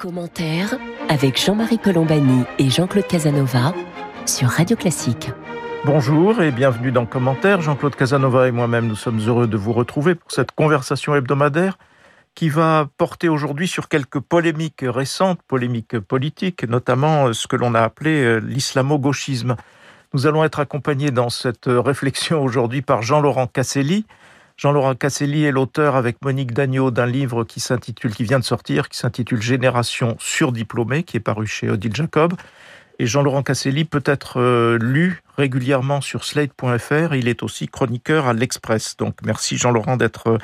Commentaire avec Jean-Marie Colombani et Jean-Claude Casanova sur Radio Classique. Bonjour et bienvenue dans Commentaire. Jean-Claude Casanova et moi-même, nous sommes heureux de vous retrouver pour cette conversation hebdomadaire qui va porter aujourd'hui sur quelques polémiques récentes, polémiques politiques, notamment ce que l'on a appelé euh, l'islamo-gauchisme. Nous allons être accompagnés dans cette réflexion aujourd'hui par Jean-Laurent Casselli, Jean-Laurent Casselli est l'auteur avec Monique Dagneau d'un livre qui vient de sortir, qui s'intitule Génération surdiplômée, qui est paru chez Odile Jacob. Et Jean-Laurent Casselli peut être euh, lu régulièrement sur slate.fr. Il est aussi chroniqueur à l'Express. Donc merci Jean-Laurent d'être euh,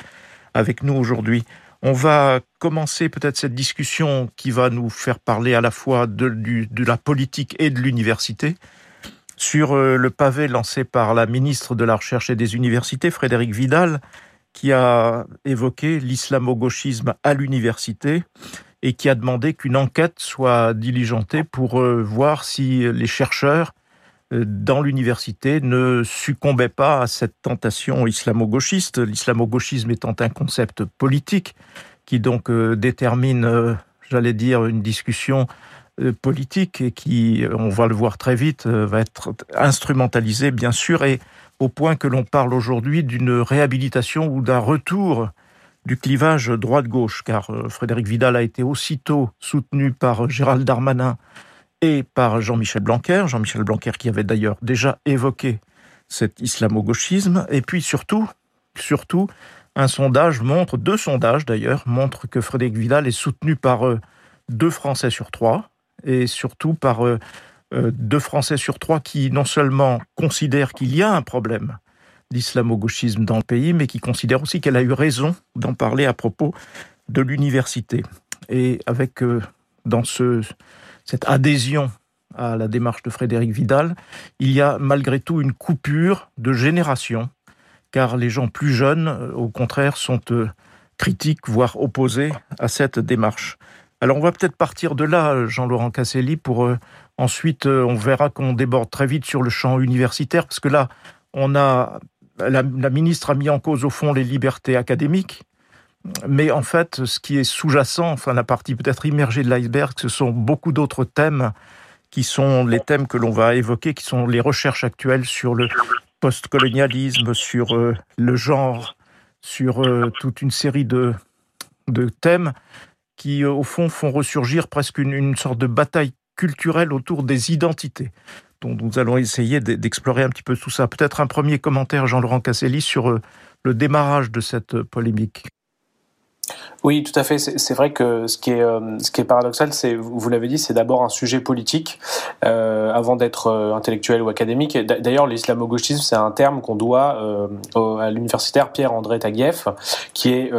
avec nous aujourd'hui. On va commencer peut-être cette discussion qui va nous faire parler à la fois de la politique et de l'université sur euh, le pavé lancé par la ministre de la Recherche et des Universités, Frédéric Vidal, qui a évoqué l'islamo-gauchisme à l'université et qui a demandé qu'une enquête soit diligentée pour euh, voir si les chercheurs euh, dans l'université ne succombaient pas à cette tentation islamo-gauchiste, l'islamo-gauchisme étant un concept politique qui donc détermine, j'allais dire, une discussion politique et qui, euh, on va le voir très vite, euh, va être instrumentalisé, bien sûr, et au point que l'on parle aujourd'hui d'une réhabilitation ou d'un retour du clivage droite-gauche, car Frédéric Vidal a été aussitôt soutenu par Gérald Darmanin et par Jean-Michel Blanquer, Jean-Michel Blanquer qui avait d'ailleurs déjà évoqué cet islamo-gauchisme, et puis surtout, surtout, un sondage montre, deux sondages d'ailleurs, montrent que Frédéric Vidal est soutenu par deux Français sur trois, et surtout par euh, euh, deux Français sur trois qui non seulement considèrent qu'il y a un problème d'islamo-gauchisme dans le pays, mais qui considèrent aussi qu'elle a eu raison d'en parler à propos de l'université. Et avec euh, dans ce, cette adhésion à la démarche de Frédéric Vidal, il y a malgré tout une coupure de génération, car les gens plus jeunes, au contraire, sont critiques, voire opposés à cette démarche. Alors on va peut-être partir de là, Jean-Laurent Casselli, pour euh, ensuite euh, on verra qu'on déborde très vite sur le champ universitaire, parce que là, on a la, ministre a mis en cause au fond les libertés académiques, mais en fait, ce qui est sous-jacent, enfin la partie peut-être immergée de l'iceberg, ce sont beaucoup d'autres thèmes qui sont les thèmes que l'on va évoquer, qui sont les recherches actuelles sur le postcolonialisme, sur euh, le genre, sur toute une série de, de thèmes qui, euh, au fond, font ressurgir presque une, sorte de bataille culturelle autour des identités. dont nous allons essayer d'explorer un petit peu tout ça. Peut-être un premier commentaire, Jean-Laurent Casselli, sur euh, le démarrage de cette polémique. Oui, tout à fait. C'est vrai que ce qui est, euh, paradoxal, c'est, vous l'avez dit, c'est d'abord un sujet politique euh, avant d'être euh, intellectuel ou académique. D'ailleurs, l'islamo-gauchisme, c'est un terme qu'on doit à l'universitaire Pierre-André Taguieff, qui est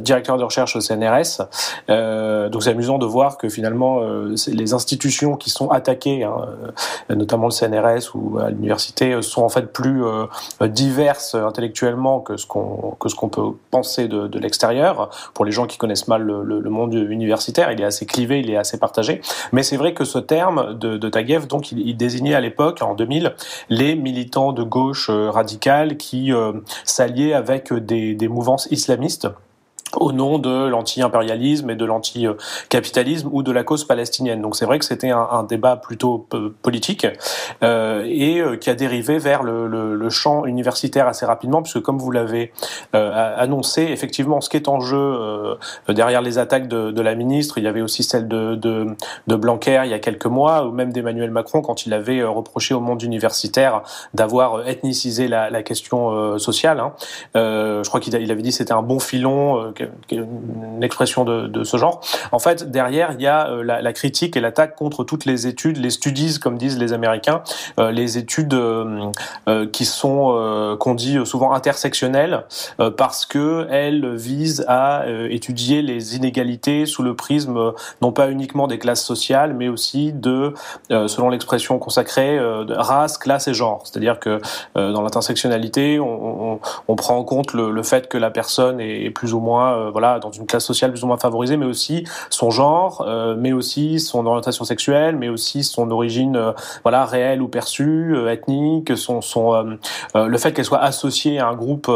directeur de recherche au CNRS. donc c'est amusant de voir que finalement, les institutions qui sont attaquées, hein, notamment le CNRS ou à l'université, sont en fait plus diverses intellectuellement que ce qu'on que ce qu'on peut penser de, de l'extérieur pour les gens qui connaissent mal le, monde universitaire. Il est assez clivé, il est assez partagé. Mais c'est vrai que ce terme de, de Taguieff, donc, il, désignait à l'époque, en 2000, les militants de gauche euh, radicale qui euh, s'alliaient avec des, des mouvances islamistes au nom de l'anti-impérialisme et de l'anti-capitalisme ou de la cause palestinienne. Donc c'est vrai que c'était un, un, débat plutôt politique euh, et euh, qui a dérivé vers le, le, le, champ universitaire assez rapidement, puisque comme vous l'avez euh, annoncé, effectivement, ce qui est en jeu euh, derrière les attaques de, de, la ministre, il y avait aussi celle de, de, de, Blanquer il y a quelques mois, ou même d'Emmanuel Macron quand il avait euh, reproché au monde universitaire d'avoir ethnicisé la, la question sociale. Hein. je crois qu'il avait dit c'était un bon filon une expression de, ce genre. En fait, derrière, il y a euh, la, critique et l'attaque contre toutes les études, les studies, comme disent les Américains, euh, les études euh, qui sont, qu'on dit souvent intersectionnelles, parce que elles visent à étudier les inégalités sous le prisme non pas uniquement des classes sociales, mais aussi de, selon l'expression consacrée, de race, classe et genre. C'est-à-dire que dans l'intersectionnalité, on, prend en compte le fait que la personne est plus ou moins euh, voilà, dans une classe sociale plus ou moins favorisée, mais aussi son genre, euh, mais aussi son orientation sexuelle, mais aussi son origine, euh, voilà, réelle ou perçue, ethnique, son, son, le fait qu'elle soit associée à un groupe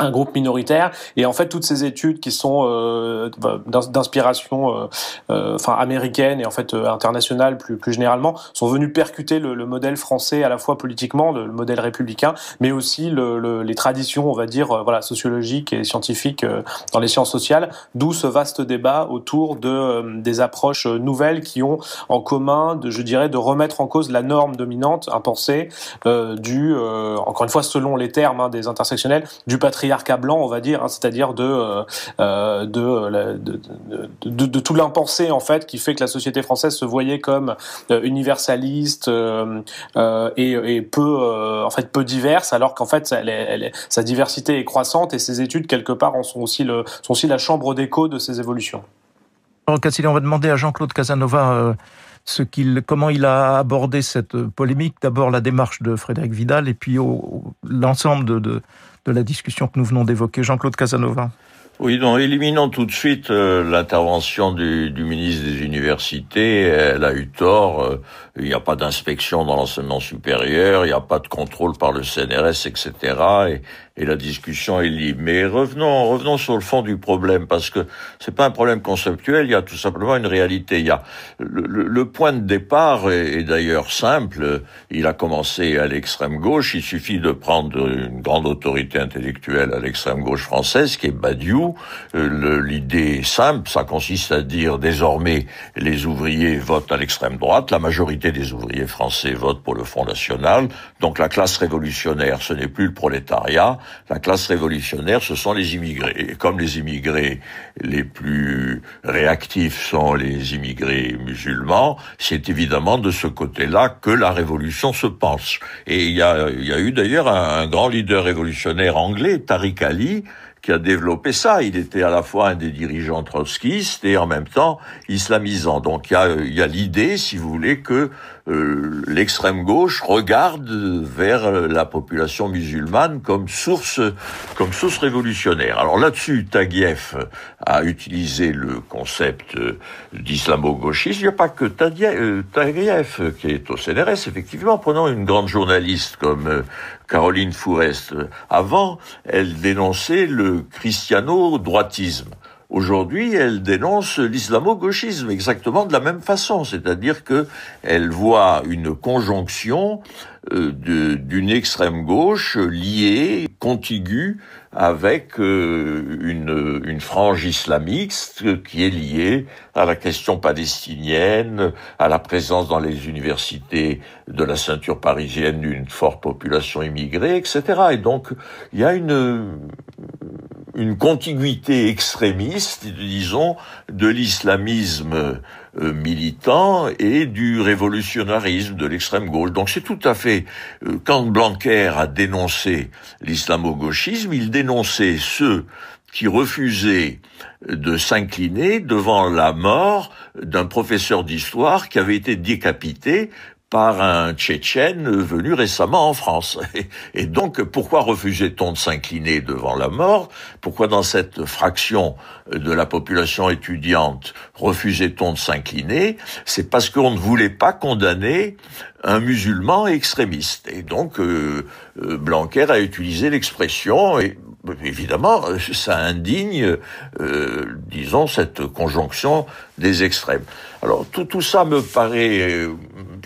un groupe minoritaire. Et en fait toutes ces études qui sont euh, d'inspiration euh, euh, enfin américaine et en fait internationale plus plus généralement sont venues percuter le, le, modèle français à la fois politiquement le, modèle républicain mais aussi le, les traditions on va dire voilà sociologiques et scientifiques dans les sciences sociales d'où ce vaste débat autour de des approches nouvelles qui ont en commun de je dirais de remettre en cause la norme dominante impensée du encore une fois selon les termes hein, des intersectionnels du patrimoine patriarcat blanc, on va dire, hein, c'est-à-dire de, euh, euh, de, de, de, tout l'impensé en fait qui fait que la société française se voyait comme euh, universaliste et, peu en fait peu diverse, alors qu'en fait sa diversité est croissante et ses études quelque part en sont aussi sont aussi la chambre d'écho de ces évolutions. Alors Cassili, on va demander à Jean-Claude Casanova ce qu'il, comment il a abordé cette polémique. D'abord la démarche de Frédéric Vidal et puis l'ensemble de, de la discussion que nous venons d'évoquer. Jean-Claude Casanova. Oui, donc éliminons tout de suite euh, l'intervention du, du, ministre des Universités. Elle a eu tort. Euh, il n'y a pas d'inspection dans l'enseignement supérieur, il n'y a pas de contrôle par le CNRS, etc. Et, la discussion est libre. Mais revenons, revenons sur le fond du problème, parce que c'est pas un problème conceptuel, il y a tout simplement une réalité. Il y a le, le, point de départ est, d'ailleurs simple. Il a commencé à l'extrême gauche. Il suffit de prendre une grande autorité intellectuelle à l'extrême gauche française, qui est Badiou. Euh, l'idée est simple, ça consiste à dire désormais les ouvriers votent à l'extrême droite, la majorité des ouvriers français votent pour le Front National. Donc la classe révolutionnaire, ce n'est plus le prolétariat, la classe révolutionnaire, ce sont les immigrés. Et comme les immigrés les plus réactifs sont les immigrés musulmans, c'est évidemment de ce côté-là que la révolution se pense. Et il y a, eu d'ailleurs un, un grand leader révolutionnaire anglais, Tariq Ali, qui a développé ça. Il était à la fois un des dirigeants trotskistes et en même temps islamisant. Donc il y a, y a l'idée, si vous voulez, que euh, l'extrême gauche regarde vers la population musulmane comme source, comme source révolutionnaire. Alors là-dessus, Taguieff a utilisé le concept d'islamo-gauchisme. Il n'y a pas que euh, Taguieff qui est au CNRS, effectivement. Prenons une grande journaliste comme euh, Caroline Fourest. Avant, elle dénonçait le christiano-droitisme. Aujourd'hui, elle dénonce l'islamo-gauchisme exactement de la même façon, c'est-à-dire que elle voit une conjonction euh, d'une extrême gauche liée, contiguë avec euh, une, une frange islamiste qui est liée à la question palestinienne, à la présence dans les universités de la ceinture parisienne d'une forte population immigrée, etc. Et donc, il y a une, une contiguïté extrémiste, disons, de l'islamisme euh, militant et du révolutionnarisme de l'extrême gauche. Donc c'est tout à fait euh, quand Blanquer a dénoncé l'islamo-gauchisme, il dénonçait ceux qui refusaient de s'incliner devant la mort d'un professeur d'histoire qui avait été décapité par un Tchétchène venu récemment en France. Et donc, pourquoi refusait-on de s'incliner devant la mort? Pourquoi dans cette fraction de la population étudiante refusait-on de s'incliner? C'est parce qu'on ne voulait pas condamner un musulman extrémiste. Et donc, euh, euh, Blanquer a utilisé l'expression, et évidemment, ça indigne, euh, disons, cette conjonction des extrêmes. Alors tout, tout ça me paraît euh,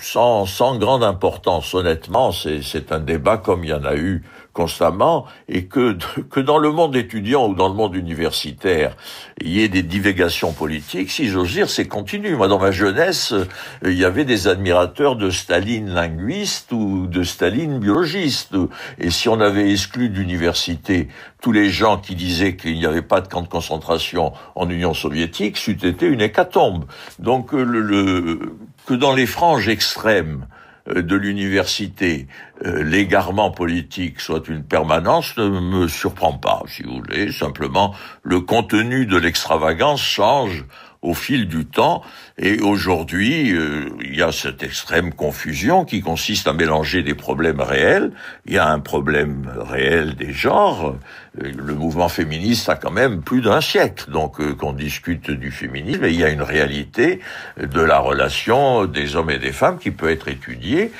sans, sans grande importance, honnêtement, c'est un débat comme il y en a eu constamment et que, que dans le monde étudiant ou dans le monde universitaire, il y ait des divagations politiques, si j'ose dire, c'est continu. Moi, dans ma jeunesse, euh, il y avait des admirateurs de Staline linguiste ou de Staline biologiste. Et si on avait exclu d'université tous les gens qui disaient qu'il n'y avait pas de camp de concentration en Union soviétique, c'eût été une hécatombe. Donc, euh, le, que dans les franges extrêmes, de l'université, euh, l'égarement politique soit une permanence ne me surprend pas, si vous voulez. Simplement, le contenu de l'extravagance change au fil du temps. Et aujourd'hui, euh, il y a cette extrême confusion qui consiste à mélanger des problèmes réels. Il y a un problème réel des genres. Euh, le mouvement féministe a quand même plus d'un siècle, donc euh, qu'on discute du féminisme. Et il y a une réalité de la relation des hommes et des femmes qui peut être étudiée.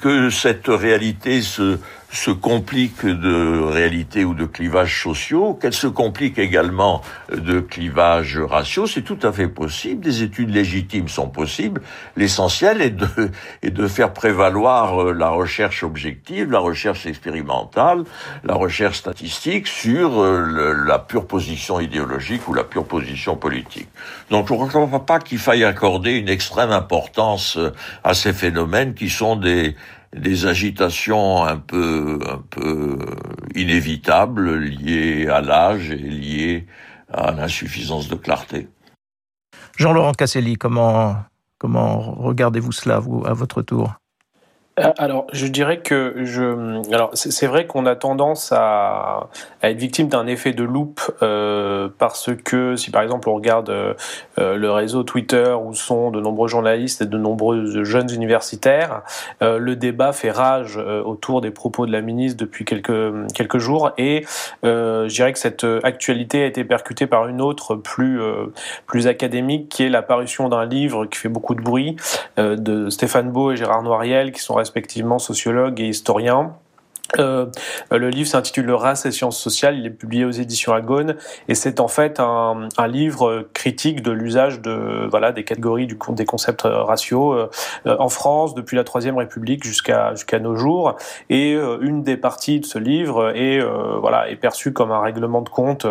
Que cette réalité se se complique de réalité ou de clivages sociaux, qu'elle se complique également de clivages raciaux, c'est tout à fait possible. Des études légitimes sont possibles. L'essentiel est de, est de faire prévaloir euh, la recherche objective, la recherche expérimentale, la recherche statistique sur euh, la pure position idéologique ou la pure position politique. Donc je ne crois pas qu'il faille accorder une extrême importance euh, à ces phénomènes qui sont des des agitations un peu, un peu inévitables liées à l'âge et liées à l'insuffisance de clarté. Jean-Laurent Casselli, comment, comment regardez-vous cela, à votre tour? Alors, je dirais que je. Alors, c'est vrai qu'on a tendance à, à être victime d'un effet de loupe euh, parce que si par exemple on regarde euh, le réseau Twitter où sont de nombreux journalistes et de nombreux jeunes universitaires, euh, le débat fait rage euh, autour des propos de la ministre depuis quelques quelques jours et je dirais que cette actualité a été percutée par une autre plus plus académique qui est l'apparition d'un livre qui fait beaucoup de bruit de Stéphane Beau et Gérard Noiriel qui sont respectivement sociologue et historien euh, le livre s'intitule Le race et sciences sociales. Il est publié aux éditions Agone et c'est en fait un, un, livre critique de l'usage de voilà des catégories du des concepts raciaux euh, en France depuis la Troisième République jusqu'à jusqu'à nos jours. Et euh, une des parties de ce livre est euh, voilà est perçue comme un règlement de compte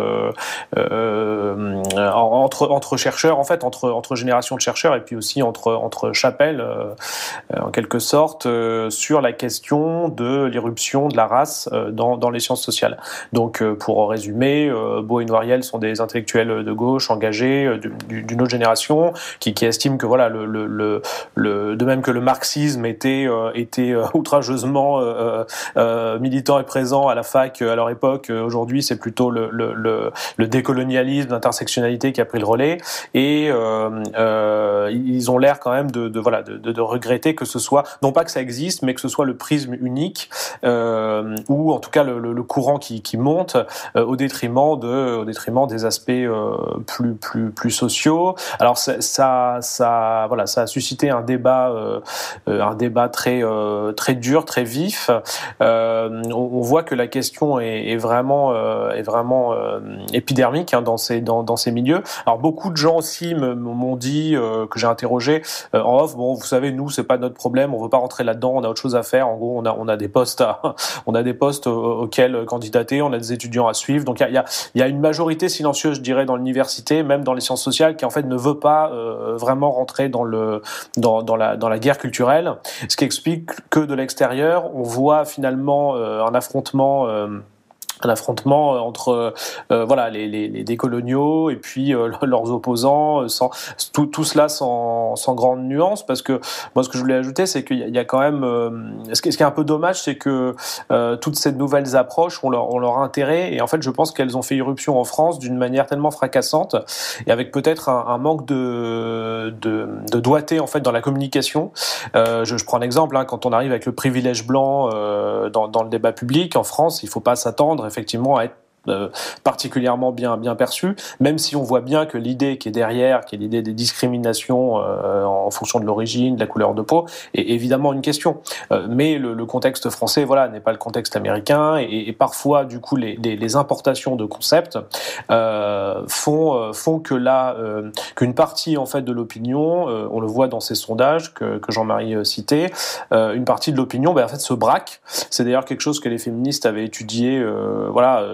entre entre chercheurs en fait entre entre générations de chercheurs et puis aussi entre entre chapelles en quelque sorte sur la question de l'irruption de la race euh, dans, dans les sciences sociales. Donc, euh, pour résumer, euh, Beau et Noiriel sont des intellectuels de gauche engagés d'une autre génération qui, qui estiment que voilà le, le, le, le, de même que le marxisme était était outrageusement militant et présent à la fac à leur époque, aujourd'hui c'est plutôt le, le, le, décolonialisme, l'intersectionnalité qui a pris le relais et euh, ils ont l'air quand même de, de voilà de, de, regretter que ce soit non pas que ça existe mais que ce soit le prisme unique euh, euh, ou en tout cas le, le, courant qui, qui monte euh, au détriment de au détriment des aspects euh, plus plus plus sociaux. Alors ça ça voilà ça a suscité un débat un débat très très dur très vif. On, voit que la question est, est vraiment est vraiment épidermique hein, dans ces dans, dans ces milieux. Alors beaucoup de gens aussi m'ont dit que j'ai interrogé en off. Bon, vous savez, nous c'est pas notre problème, on veut pas rentrer là-dedans, on a autre chose à faire. En gros, on a on a des postes à, on a des postes auxquels candidater, on a des étudiants à suivre. Donc il y a, y a, une majorité silencieuse, je dirais, dans l'université, même dans les sciences sociales, qui en fait ne veut pas euh, vraiment rentrer dans le dans, dans, la dans la guerre culturelle. Ce qui explique que de l'extérieur, on voit finalement euh, un affrontement. Euh, un affrontement euh, entre euh, voilà les, les, les, décoloniaux et puis euh, leurs opposants sans tout, tout cela sans, sans grande nuance. Parce que moi ce que je voulais ajouter c'est qu'il y, a quand même ce, qui, ce qui est un peu dommage c'est que toutes ces nouvelles approches ont leur, ont leur intérêt. Et en fait je pense qu'elles ont fait irruption en France d'une manière tellement fracassante et avec peut-être un, un, manque de, de, de doigté en fait dans la communication. Je, je prends un exemple hein, quand on arrive avec le privilège blanc dans, dans le débat public en France il faut pas s'attendre effectivement être euh, particulièrement bien bien perçu, même si on voit bien que l'idée qui est derrière, qui est l'idée des discriminations euh, en fonction de l'origine, de la couleur de peau, est évidemment une question. Euh, mais le, le, contexte français, voilà, n'est pas le contexte américain, et, et parfois, du coup, les, les, les importations de concepts font font que là, qu'une partie en fait de l'opinion, on le voit dans ces sondages que, que Jean-Marie citait, une partie de l'opinion, ben, en fait, se braque. C'est d'ailleurs quelque chose que les féministes avaient étudié, voilà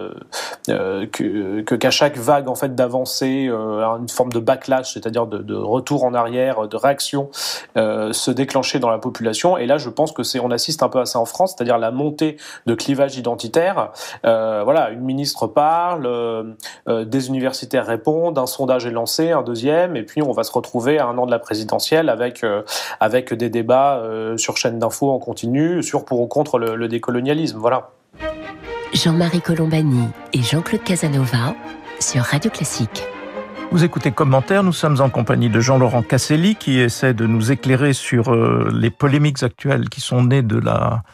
euh, que qu'à chaque vague en fait d'avancée, euh, une forme de backlash, c'est-à-dire de, retour en arrière, de réaction, euh, se déclencher dans la population. Et là, je pense que c'est, on assiste un peu à ça en France, c'est-à-dire la montée de clivage identitaire. Voilà, une ministre parle, des universitaires répondent, un sondage est lancé, un deuxième, et puis on va se retrouver à un an de la présidentielle avec avec des débats sur chaîne d'infos en continu sur pour ou contre le, le décolonialisme. Voilà. Jean-Marie Colombani et Jean-Claude Casanova sur Radio Classique. Vous écoutez Commentaire, nous sommes en compagnie de Jean-Laurent Casselli qui essaie de nous éclairer sur euh, les polémiques actuelles qui sont nées de la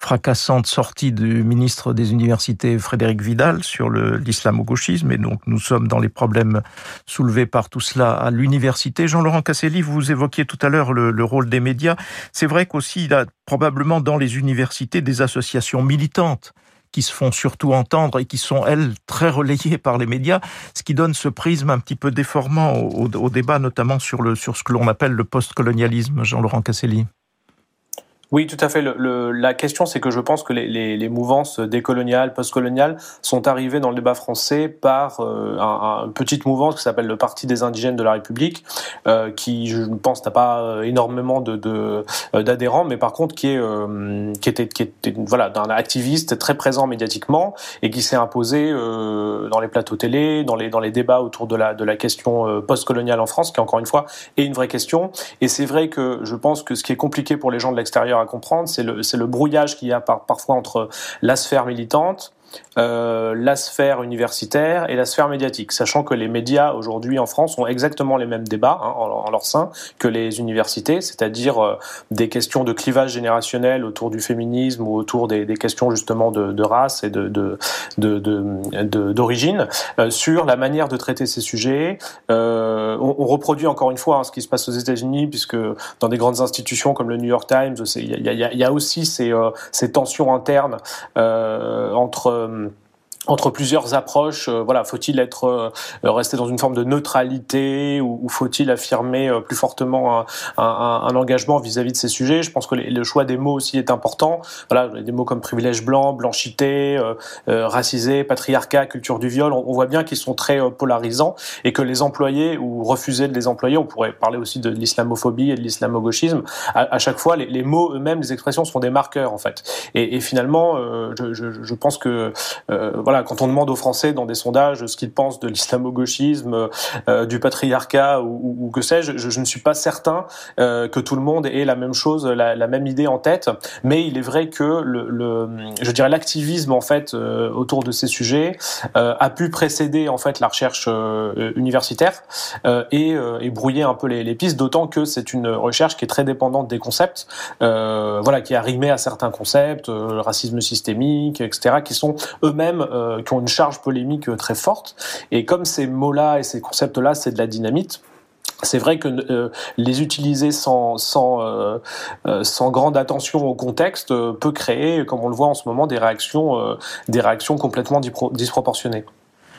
fracassante sortie du ministre des Universités Frédéric Vidal sur l'islamo-gauchisme et donc nous sommes dans les problèmes soulevés par tout cela à l'université. Jean-Laurent Casselli, vous évoquiez tout à l'heure le, le, rôle des médias. C'est vrai qu'aussi il y a probablement dans les universités des associations militantes qui se font surtout entendre et qui sont, elles, très relayées par les médias, ce qui donne ce prisme un petit peu déformant au, débat, notamment sur, le, sur ce que l'on appelle le postcolonialisme, Jean-Laurent Casselli. Oui, tout à fait. Le, le, la question, c'est que je pense que les, les, les mouvances décoloniales, postcoloniales sont arrivées dans le débat français par euh, un, une petite mouvance qui s'appelle le Parti des indigènes de la République, euh, qui, je pense, n'a pas euh, énormément de, euh, d'adhérents, mais par contre qui est euh, qui était qui était voilà d'un activiste très présent médiatiquement et qui s'est imposé dans les plateaux télé, dans les dans les débats autour de la de la question postcoloniale en France, qui encore une fois est une vraie question. Et c'est vrai que je pense que ce qui est compliqué pour les gens de l'extérieur à comprendre, c'est le, brouillage qu'il y a par, parfois entre la sphère militante, euh, la sphère universitaire et la sphère médiatique, sachant que les médias aujourd'hui en France ont exactement les mêmes débats hein, en, leur sein que les universités, c'est-à-dire euh, des questions de clivage générationnel autour du féminisme ou autour des, des questions justement de, de, race et de d'origine, euh, sur la manière de traiter ces sujets. Euh, on, on, reproduit encore une fois hein, ce qui se passe aux États-Unis, puisque dans des grandes institutions comme le New York Times, il y y, y a, aussi ces, euh, ces tensions internes entre euh, entre plusieurs approches, euh, voilà, faut-il être euh, rester dans une forme de neutralité ou, ou faut-il affirmer euh, plus fortement un, un, un engagement vis-à-vis -vis de ces sujets? Je pense que les, le choix des mots aussi est important. Voilà, des mots comme privilège blanc, blanchité, racisé, patriarcat, culture du viol, on, on voit bien qu'ils sont très polarisants et que les employés ou refuser de les employer, on pourrait parler aussi de l'islamophobie et de l'islamo-gauchisme. À, à, chaque fois, les, les mots eux-mêmes, les expressions sont des marqueurs en fait. Et, et finalement, je, je, je, pense que voilà, quand on demande aux Français dans des sondages ce qu'ils pensent de l'islamo-gauchisme, euh, du patriarcat ou, que sais-je, je, ne suis pas certain euh, que tout le monde ait la même chose, la, même idée en tête. Mais il est vrai que je dirais l'activisme en fait euh, autour de ces sujets a pu précéder en fait la recherche universitaire et, brouiller un peu les, les pistes. D'autant que c'est une recherche qui est très dépendante des concepts, voilà, qui est arrimée à certains concepts, le racisme systémique, etc., qui sont eux-mêmes euh, qui ont une charge polémique euh, très forte. Et comme ces mots-là et ces concepts-là, c'est de la dynamite, c'est vrai que euh, les utiliser sans, sans, sans grande attention au contexte peut créer, comme on le voit en ce moment, des réactions, des réactions complètement disproportionnées.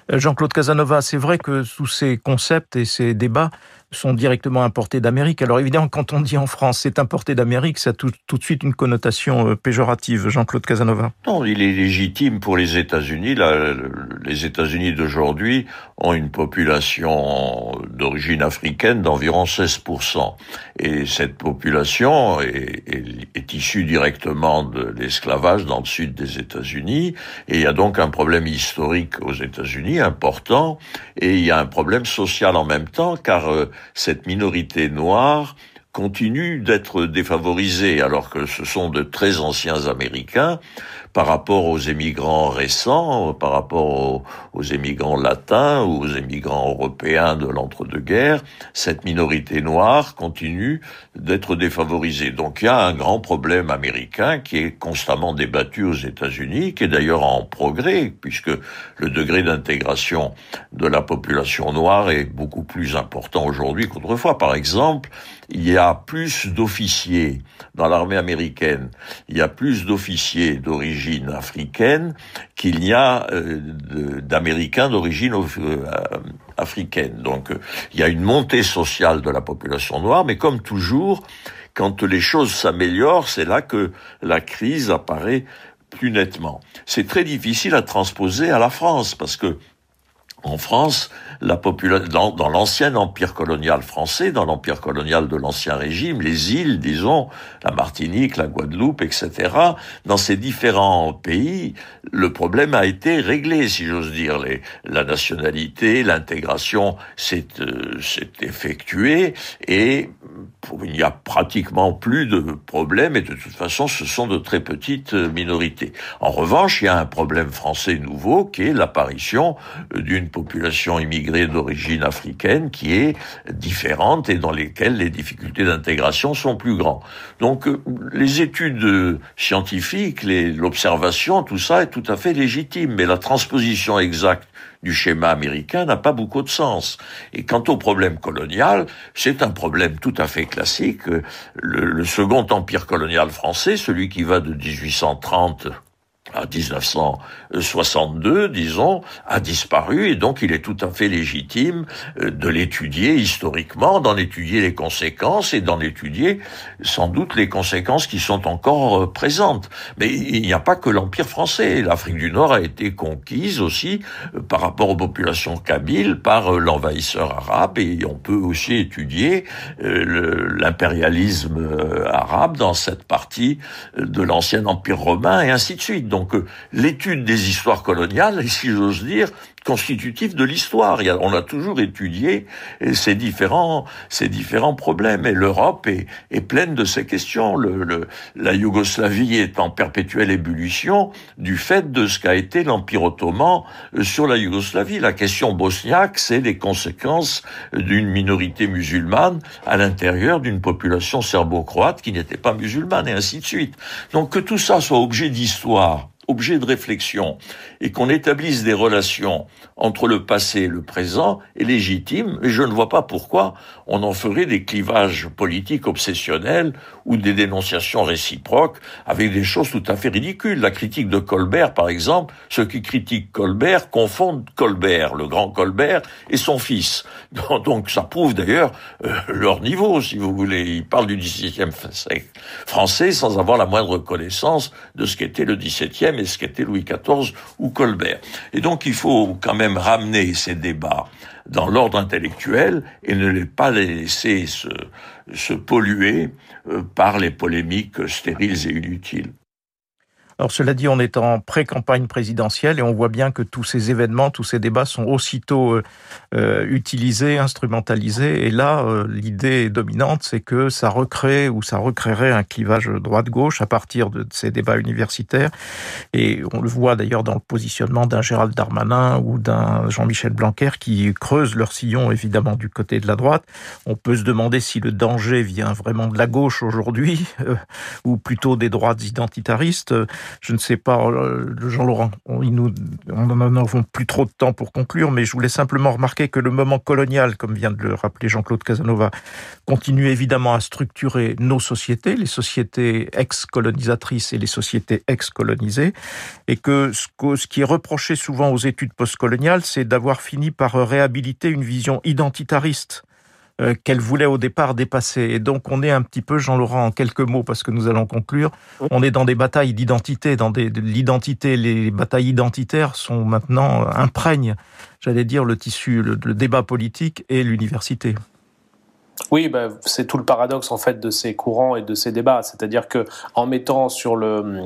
Jean-Claude Casanova, c'est vrai que sous ces concepts et ces débats, sont directement importés d'Amérique. Alors évidemment, quand on dit en France c'est importé d'Amérique, ça a tout, de suite une connotation euh, péjorative. Jean-Claude Casanova. Non, il est légitime pour les États-Unis. Les États-Unis d'aujourd'hui ont une population d'origine africaine d'environ 16%. Et cette population est issue directement de l'esclavage dans le sud des États-Unis. Et il y a donc un problème historique aux États-Unis important. Et il y a un problème social en même temps, car euh, cette minorité noire continue d'être défavorisée alors que ce sont de très anciens Américains par rapport aux émigrants récents, par rapport aux, émigrants latins ou aux émigrants européens de l'entre-deux-guerres, cette minorité noire continue d'être défavorisée. Donc il y a un grand problème américain qui est constamment débattu aux États-Unis, qui est d'ailleurs en progrès, puisque le degré d'intégration de la population noire est beaucoup plus important aujourd'hui qu'autrefois. Par exemple, il y a plus d'officiers dans l'armée américaine, il y a plus d'officiers d'origine africaine qu'il n'y a euh, d'Américains d'origine euh, africaine. Donc il y a une montée sociale de la population noire, mais comme toujours, quand les choses s'améliorent, c'est là que la crise apparaît plus nettement. C'est très difficile à transposer à la France parce que en France, la population dans, l'ancien empire colonial français, dans l'empire colonial de l'ancien régime, les îles, disons, la Martinique, la Guadeloupe, etc. Dans ces différents pays, le problème a été réglé, si j'ose dire. Les, la nationalité, l'intégration s'est euh, effectuée et il n'y a pratiquement plus de problèmes et de toute façon, ce sont de très petites minorités. En revanche, il y a un problème français nouveau qui est l'apparition d'une population immigrée d'origine africaine qui est différente et dans lesquelles les difficultés d'intégration sont plus grandes. Donc, les études scientifiques, l'observation, tout ça est tout à fait légitime, mais la transposition exacte du schéma américain n'a pas beaucoup de sens. Et quant au problème colonial, c'est un problème tout à fait classique. Le, le second empire colonial français, celui qui va de 1830 à 1962, disons, a disparu et donc il est tout à fait légitime euh, de l'étudier historiquement, d'en étudier les conséquences et d'en étudier sans doute les conséquences qui sont encore euh, présentes. Mais il n'y a pas que l'Empire français. L'Afrique du Nord a été conquise aussi euh, par rapport aux populations kabyles par l'envahisseur arabe et on peut aussi étudier l'impérialisme arabe dans cette partie de l'ancien Empire romain et ainsi de suite. Donc l'étude des histoires coloniales, si j'ose dire, constitutif de l'histoire. On a toujours étudié ces différents, ces différents problèmes. Et l'Europe est, est, pleine de ces questions. La Yougoslavie est en perpétuelle ébullition du fait de ce qu'a été l'Empire ottoman euh, sur la Yougoslavie. La question bosniaque, c'est les conséquences d'une minorité musulmane à l'intérieur d'une population serbo-croate qui n'était pas musulmane, et ainsi de suite. Donc que tout ça soit objet d'histoire objet de réflexion et qu'on établisse des relations entre le passé et le présent est légitime, et je ne vois pas pourquoi on en ferait des clivages politiques obsessionnels ou des dénonciations réciproques avec des choses tout à fait ridicules. La critique de Colbert, par exemple, ceux qui critiquent Colbert confondent Colbert, le grand Colbert, et son fils. Donc ça prouve d'ailleurs euh, leur niveau, si vous voulez. Ils parlent du XVIIe siècle français sans avoir la moindre connaissance de ce qu'était le XVIIe et ce qu'était Louis XIV ou Colbert. Et donc il faut quand même ramener ces débats dans l'ordre intellectuel et ne les pas les laisser se, polluer euh, par les polémiques stériles et inutiles. Alors cela dit, on est en pré-campagne présidentielle et on voit bien que tous ces événements, tous ces débats sont aussitôt euh, euh, utilisés, instrumentalisés. Et là, euh, l'idée dominante, c'est que ça recrée ou ça recréerait un clivage droite-gauche à partir de ces débats universitaires. Et on le voit d'ailleurs dans le positionnement d'un Gérald Darmanin ou d'un Jean-Michel Blanquer qui creusent leur sillon évidemment du côté de la droite. On peut se demander si le danger vient vraiment de la gauche aujourd'hui ou plutôt des droites identitaristes je ne sais pas, euh, Jean-Laurent, on n'en avons plus trop de temps pour conclure, mais je voulais simplement remarquer que le moment colonial, comme vient de le rappeler Jean-Claude Casanova, continue évidemment à structurer nos sociétés, les sociétés ex-colonisatrices et les sociétés ex-colonisées, et que ce qui est reproché souvent aux études postcoloniales, c'est d'avoir fini par réhabiliter une vision identitariste euh, qu'elle voulait au départ dépasser. Et donc on est un petit peu, Jean-Laurent, en quelques mots, parce que nous allons conclure, on est dans des batailles d'identité, dans des, l'identité, les batailles identitaires sont maintenant euh, imprègnent, j'allais dire, le tissu, le débat politique et l'université. Oui, bah, c'est tout le paradoxe en fait de ces courants et de ces débats, c'est-à-dire que en mettant sur le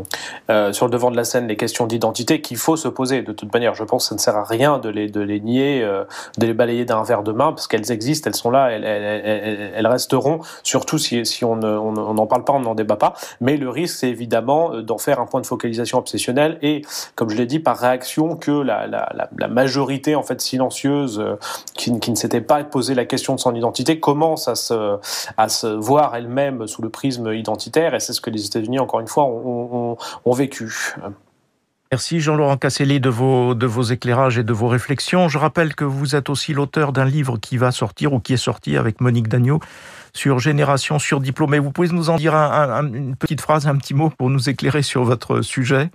euh, sur le devant de la scène les questions d'identité qu'il faut se poser de toute manière. Je pense que ça ne sert à rien de les de les nier, euh, de les balayer d'un verre de main parce qu'elles existent, elles sont là, elles, resteront. Surtout si si on n'en parle pas, on n'en débat pas. Mais le risque, c'est évidemment euh, d'en faire un point de focalisation obsessionnel et, comme je l'ai dit, par réaction que la, la, majorité en fait silencieuse qui, qui ne s'était pas posé la question de son identité à se, voir elle-même sous le prisme identitaire, et c'est ce que les États-Unis, encore une fois, ont, vécu. Merci Jean-Laurent Casselli de vos, éclairages et de vos réflexions. Je rappelle que vous êtes aussi l'auteur d'un livre qui va sortir ou qui est sorti avec Monique Dagneau sur Génération surdiplômée. Vous pouvez nous en dire une petite phrase, un petit mot pour nous éclairer sur votre sujet?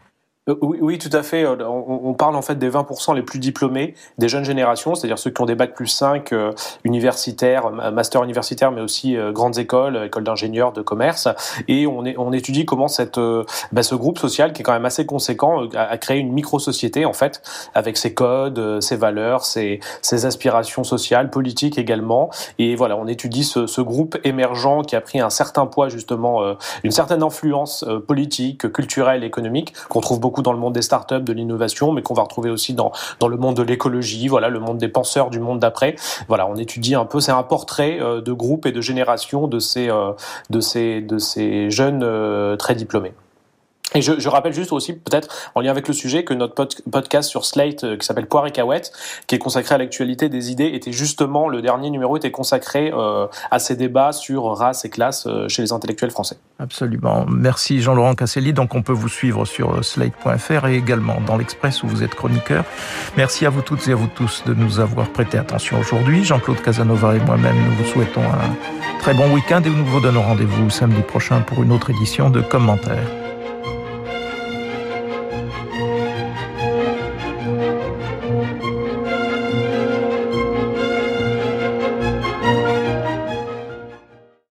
Oui, oui, tout à fait. Euh, on, parle en fait des 20% les plus diplômés des jeunes générations, c'est-à-dire ceux qui ont des bacs plus 5 euh, universitaires, master universitaire, mais aussi grandes écoles, écoles d'ingénieurs, de commerce. Et on, étudie comment cette, bah, ce groupe social, qui est quand même assez conséquent, a, créé une micro-société en fait, avec ses codes, ses valeurs, ses, aspirations sociales, politiques également. Et voilà, on étudie ce, groupe émergent qui a pris un certain poids justement, une certaine influence politique, culturelle, économique, qu'on trouve beaucoup dans le monde des startups, de l'innovation, mais qu'on va retrouver aussi dans, dans le monde de l'écologie, voilà, le monde des penseurs du monde d'après. Voilà, on étudie un peu, c'est un portrait de groupe et de génération de ces, de ces, de ces jeunes très diplômés. Et je, je, rappelle juste aussi, peut-être en lien avec le sujet, que notre podcast sur Slate, euh, qui s'appelle Poire et Cahouette, qui est consacré à l'actualité des idées, était justement, le dernier numéro était consacré euh, à ces débats sur race et classe euh, chez les intellectuels français. Absolument. Merci Jean-Laurent Casselli. Donc on peut vous suivre sur slate.fr et également dans l'Express où vous êtes chroniqueur. Merci à vous toutes et à vous tous de nous avoir prêté attention aujourd'hui. Jean-Claude Casanova et moi-même, nous vous souhaitons un très bon week-end et nous vous donnons rendez-vous samedi prochain pour une autre édition de commentaires.